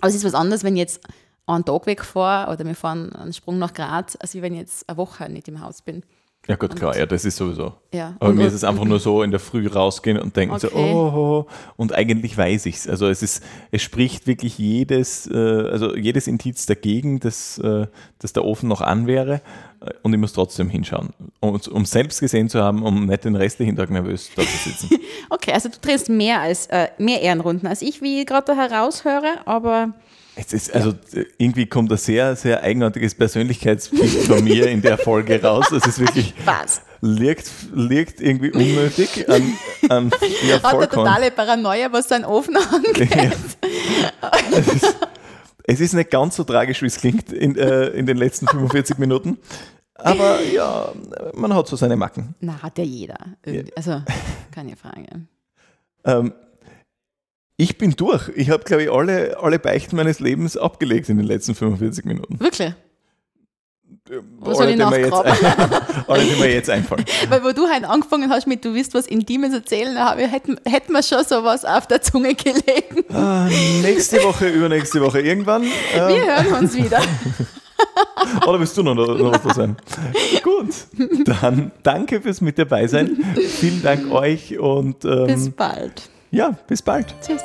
Aber es ist was anderes, wenn ich jetzt einen Tag wegfahre oder wir fahren einen Sprung nach Graz, als wenn ich jetzt eine Woche nicht im Haus bin. Ja gut, klar, ja, das ist sowieso. Ja. Aber und, mir ist es einfach nur so, in der Früh rausgehen und denken okay. so, oh, und eigentlich weiß ich es. Also es ist, es spricht wirklich jedes, äh, also jedes Indiz dagegen, dass, äh, dass der Ofen noch an wäre und ich muss trotzdem hinschauen. Um, um selbst gesehen zu haben, um nicht den restlichen Tag nervös da zu sitzen. okay, also du drehst mehr als äh, mehr Ehrenrunden als ich, wie ich gerade da heraushöre, aber es ist, also irgendwie kommt ein sehr, sehr eigenartiges Persönlichkeitsbild von mir in der Folge raus. Das ist wirklich. Was? Liegt, liegt irgendwie unnötig an, an ja, Hat eine totale Paranoia, was sein Ofen angeht. Ja. Es, ist, es, ist, nicht ganz so tragisch, wie es klingt in, äh, in den letzten 45 Minuten. Aber ja, man hat so seine Macken. Na, hat ja jeder. Also, keine Frage. Ähm, ich bin durch. Ich habe, glaube ich, alle, alle Beichten meines Lebens abgelegt in den letzten 45 Minuten. Wirklich? Was soll ich die, mir jetzt, alle, die mir jetzt einfallen. Weil wo du heute angefangen hast mit, du willst was Intimes erzählen, hätten, hätten wir schon sowas auf der Zunge gelegen. Ah, nächste Woche, übernächste Woche irgendwann. Ähm, wir hören uns wieder. Oder willst du noch, noch was da sein? Gut, dann danke fürs mit dabei sein. Vielen Dank euch und ähm, bis bald. Ja, bis bald. Tschüss.